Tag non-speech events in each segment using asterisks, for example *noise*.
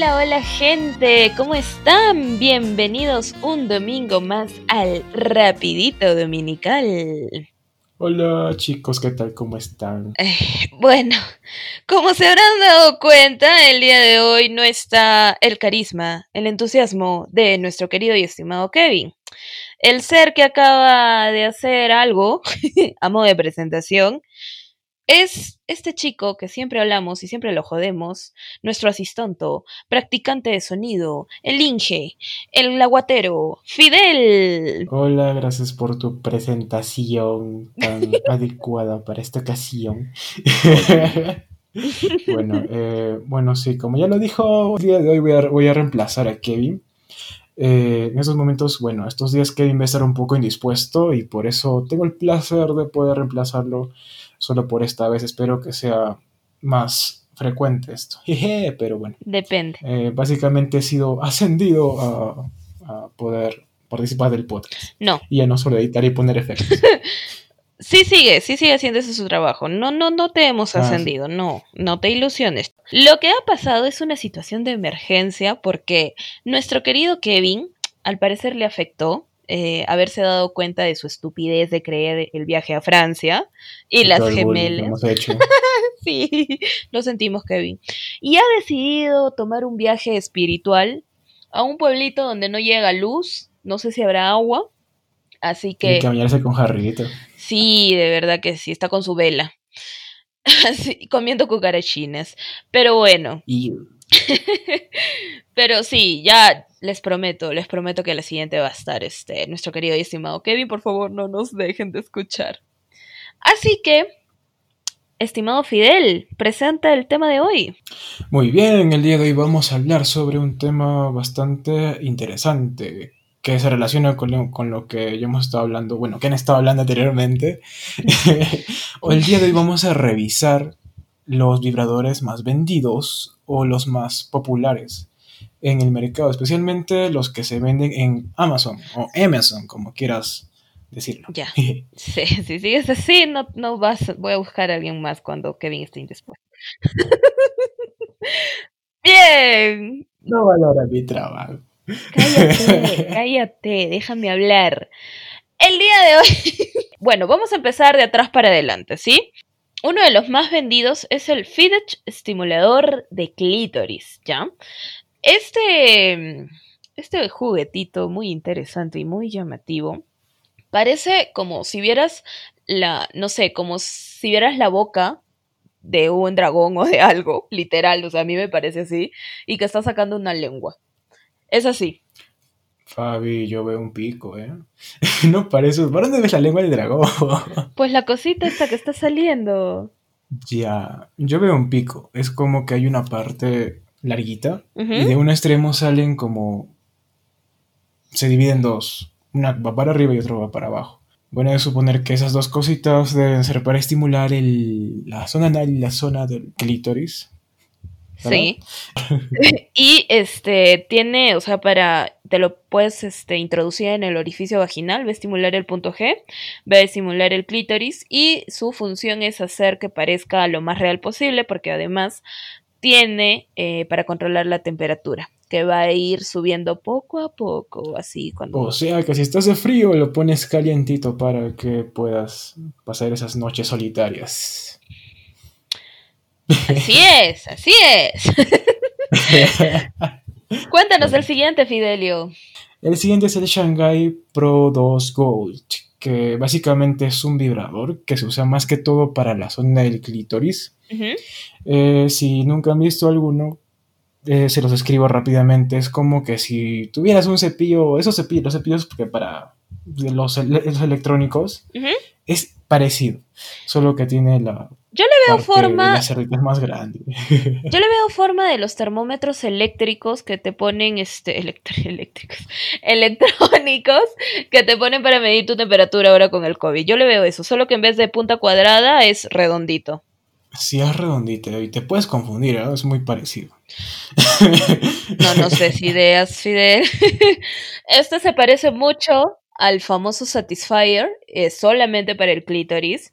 Hola, hola gente, ¿cómo están? Bienvenidos un domingo más al Rapidito Dominical. Hola chicos, ¿qué tal? ¿Cómo están? Eh, bueno, como se habrán dado cuenta, el día de hoy no está el carisma, el entusiasmo de nuestro querido y estimado Kevin. El ser que acaba de hacer algo *laughs* a modo de presentación es este chico que siempre hablamos y siempre lo jodemos, nuestro asistonto, practicante de sonido, el Inge, el aguatero, Fidel. Hola, gracias por tu presentación tan *laughs* adecuada para esta ocasión. *laughs* bueno, eh, bueno, sí, como ya lo dijo, el día de hoy voy a, voy a reemplazar a Kevin. Eh, en estos momentos, bueno, estos días Kevin va a estar un poco indispuesto y por eso tengo el placer de poder reemplazarlo solo por esta vez. Espero que sea más frecuente esto. *laughs* pero bueno. Depende. Eh, básicamente he sido ascendido a, poder participar del podcast. No. Y ya no solo editar y poner efectos. *laughs* sí sigue, sí sigue haciendo ese su trabajo. No, no, no te hemos ah, ascendido, no, no te ilusiones. Lo que ha pasado es una situación de emergencia porque nuestro querido Kevin, al parecer le afectó eh, haberse dado cuenta de su estupidez de creer el viaje a Francia y las gemelas. *laughs* sí, lo sentimos, Kevin. Y ha decidido tomar un viaje espiritual a un pueblito donde no llega luz, no sé si habrá agua, así que... Y caminarse con Jarrito. Sí, de verdad que sí, está con su vela. *laughs* Así, comiendo cucarachines. Pero bueno. Y... *laughs* Pero sí, ya les prometo, les prometo que la siguiente va a estar este, nuestro querido y estimado Kevin. Por favor, no nos dejen de escuchar. Así que, estimado Fidel, presenta el tema de hoy. Muy bien, el día de hoy vamos a hablar sobre un tema bastante interesante que se relaciona con lo, con lo que ya hemos estado hablando, bueno, que han estado hablando anteriormente. *laughs* el día de hoy vamos a revisar los vibradores más vendidos o los más populares en el mercado, especialmente los que se venden en Amazon o Amazon, como quieras decirlo. Ya. *laughs* sí, si sigues así, no, no vas, voy a buscar a alguien más cuando Kevin esté indispuesto. *laughs* Bien. No valora mi trabajo. Cállate, *laughs* cállate, déjame hablar. El día de hoy, *laughs* bueno, vamos a empezar de atrás para adelante, ¿sí? Uno de los más vendidos es el Fidget estimulador de clítoris, ¿ya? Este, este juguetito muy interesante y muy llamativo parece como si vieras la, no sé, como si vieras la boca de un dragón o de algo, literal, o sea, a mí me parece así, y que está sacando una lengua. Es así. Fabi, yo veo un pico, ¿eh? *laughs* no parece. ¿Para dónde ves la lengua del dragón? *laughs* pues la cosita esta que está saliendo. Ya, yo veo un pico. Es como que hay una parte larguita y de un extremo salen como se dividen en dos. Una va para arriba y otra va para abajo. Bueno, de suponer que esas dos cositas deben ser para estimular el, la zona anal y la zona del clítoris. Sí. *laughs* y este tiene, o sea, para te lo puedes este, introducir en el orificio vaginal, va a estimular el punto G, va a estimular el clítoris y su función es hacer que parezca lo más real posible porque además tiene eh, para controlar la temperatura, que va a ir subiendo poco a poco, así cuando... O sea, que si estás de frío lo pones calientito para que puedas pasar esas noches solitarias. Así es, así es. *laughs* Cuéntanos el siguiente, Fidelio. El siguiente es el Shanghai Pro 2 Gold, que básicamente es un vibrador que se usa más que todo para la zona del clítoris eh, si nunca han visto alguno, eh, se los escribo rápidamente. Es como que si tuvieras un cepillo, esos cepillos, los cepillos que para los, electrónicos, es parecido, solo que tiene la... Yo le veo forma... más grande. Yo le veo forma de los termómetros eléctricos que te ponen, este, *laughs* eléctricos, electrónicos, que te ponen para medir tu temperatura ahora con el COVID. Yo le veo eso, solo que en vez de punta cuadrada es redondito. Sí, es redondito y te puedes confundir, ¿eh? es muy parecido. No, no sé si ideas, *laughs* Fidel. *laughs* Este se parece mucho al famoso Satisfyer, eh, solamente para el clítoris.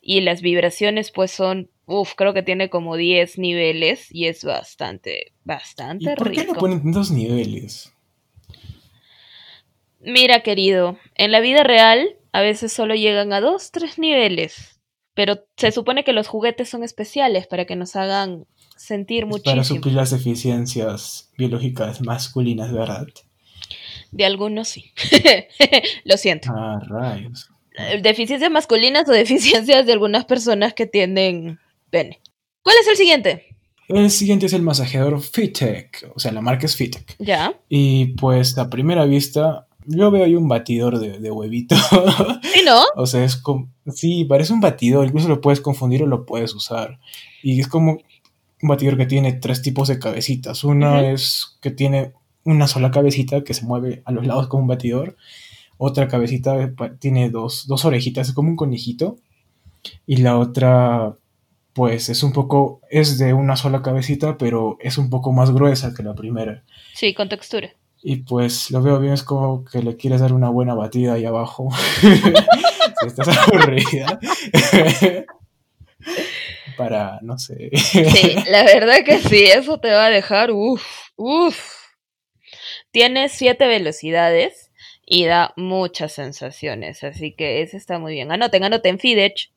Y las vibraciones pues son, uff, creo que tiene como 10 niveles y es bastante, bastante ¿Y por qué le ponen tantos niveles? Mira, querido, en la vida real a veces solo llegan a 2, 3 niveles. Pero se supone que los juguetes son especiales para que nos hagan sentir Es para muchísimo. suplir las deficiencias biológicas masculinas, ¿verdad? De algunos sí. *laughs* Lo siento. Ah, rayos. Eh, Deficiencias masculinas o deficiencias de algunas personas que tienen pene. ¿Cuál es el siguiente? El siguiente es el masajeador Fitec, o sea, la marca es Fitec. Ya. Y pues a primera vista, yo veo ahí un batidor de, de huevito. *laughs* ¿Sí, no? o sea, es como... Sí, parece un batidor, incluso lo puedes confundir o lo puedes usar. Y es como un batidor que tiene tres tipos de cabecitas. Una es que tiene una sola cabecita que se mueve a los lados como un batidor. Otra cabecita tiene dos, dos orejitas, es como un conejito. Y la otra, pues es un poco, es de una sola cabecita, pero es un poco más gruesa que la primera. Sí, con textura. Y pues lo veo bien, es como que le quieres dar una buena batida ahí abajo. *laughs* si estás aburrida. *laughs* Para, no sé. Sí, la verdad que sí, eso te va a dejar, uff, uff. Tiene siete velocidades y da muchas sensaciones, así que ese está muy bien. Anoten, anoten, Fidech,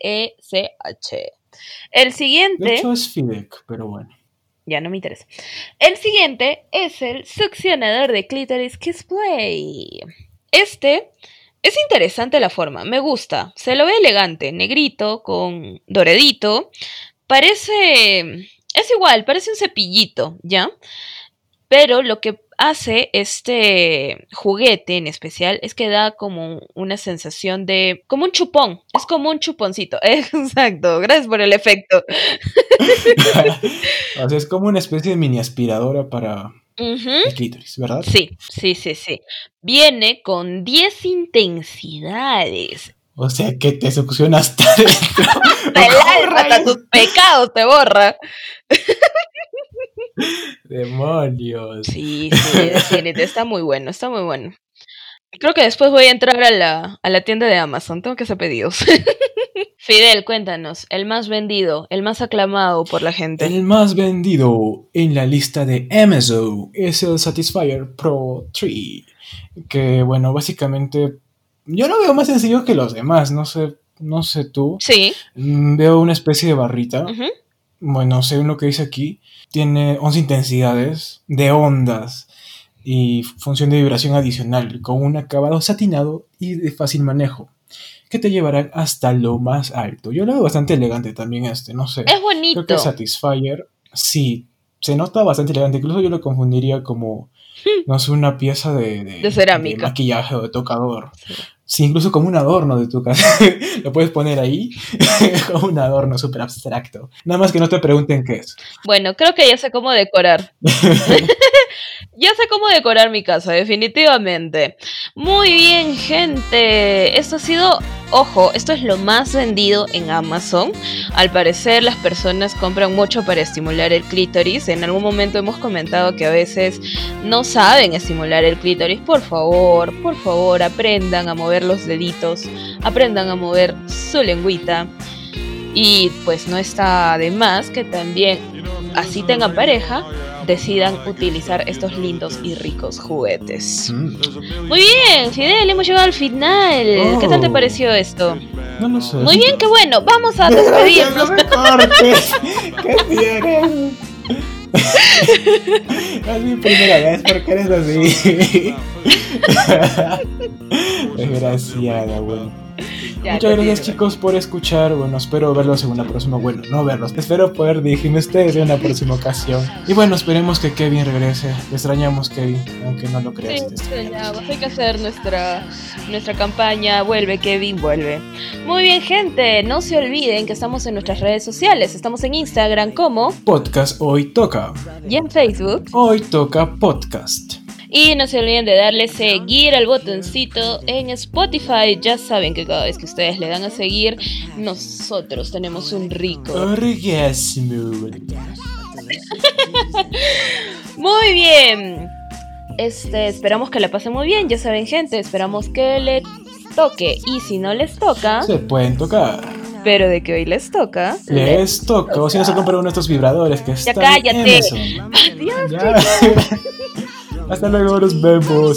F-I-D-E-C-H. El De siguiente, hecho es Fidec, pero bueno. ya no me interesa. El siguiente es el succionador de clítoris Kiss Play. Este es interesante la forma, me gusta. Se lo ve elegante, negrito, con doradito. Parece. Es igual, parece un cepillito, ¿ya? Pero lo que hace este juguete en especial es que da como una sensación de. como un chupón. Es como un chuponcito. *laughs* Exacto, gracias por el efecto. *laughs* o sea, es como una especie de mini aspiradora para el clítoris, ¿verdad? Sí, sí, sí, sí. Viene con 10 intensidades. O sea, que te succiona *laughs* hasta dentro. Hasta tus pecados te borra. Demonios. Sí, sí, *laughs* definitivamente, está muy bueno, está muy bueno. Creo que después voy a entrar a la, a la tienda de Amazon, tengo que hacer pedidos. *laughs* Fidel, cuéntanos, el más vendido, el más aclamado por la gente. El más vendido en la lista de Amazon es el Satisfyer Pro 3. Que bueno, básicamente yo lo veo más sencillo que los demás, no sé, no sé tú. Sí. Mm, Veo una especie de barrita. Bueno, según lo que dice aquí, tiene 11 intensidades de ondas y función de vibración adicional con un acabado satinado y de fácil manejo que te llevarán hasta lo más alto. Yo lo veo bastante elegante también este, no sé. Es Creo bonito. que el Satisfyer, sí, se nota bastante elegante. Incluso yo lo confundiría como, no sé, una pieza de, De cerámica. maquillaje o de tocador. Sí. Sí, incluso como un adorno de tu casa. *laughs* lo puedes poner ahí *laughs* como un adorno súper abstracto. Nada más que no te pregunten qué es. Bueno, creo que ya sé cómo decorar. *laughs* ya sé cómo decorar mi casa, definitivamente. Muy bien, gente. Esto ha sido, ojo, esto es lo más vendido en Amazon. Al parecer las personas compran mucho para estimular el clítoris. En algún momento hemos comentado que a veces no saben estimular el clítoris. Por favor, por favor, aprendan a mover los deditos, aprendan a mover su lengüita. Y pues no está de más que también, así tengan pareja, decidan utilizar estos lindos y ricos juguetes. Mm, Muy bien, Fidel, hemos llegado al final. ¿Qué tal te Oh. parecio esto? no lo sé. Muy bien, qué bueno. Vamos a *laughs* No despedirnos. *laughs* ¿Qué tienes? es mi primera vez, ¿por qué eres así? *laughs* Desgraciada, bueno. Ya, Muchas gracias chicos por escuchar. Bueno, espero verlos en una próxima. Bueno, no verlos. Espero poder dirigirme a ustedes en una próxima ocasión. Y bueno, esperemos que Kevin regrese. Te extrañamos, Kevin, aunque no lo Sí, creas. te extrañamos. extrañamos. Hay que hacer nuestra, nuestra campaña Vuelve, Kevin, vuelve. Muy bien, gente. No se olviden que estamos en nuestras redes sociales. Estamos en Instagram como Podcast Hoy Toca. y en Facebook. Hoy Toca Podcast. Y no se olviden de darle seguir al botoncito en Spotify. Ya saben que cada vez que ustedes le dan a seguir, nosotros tenemos un rico. Orgasmo. Muy bien. Este, esperamos que la pasen muy bien. Ya saben, gente, esperamos que le toque. Y si no les toca, Se pueden tocar. pero de que hoy les toca. Les toca. O si no se compran uno de estos vibradores que están cállate. en eso. Adiós, Ya. *laughs* Hasta luego, nos vemos.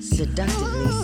seductively.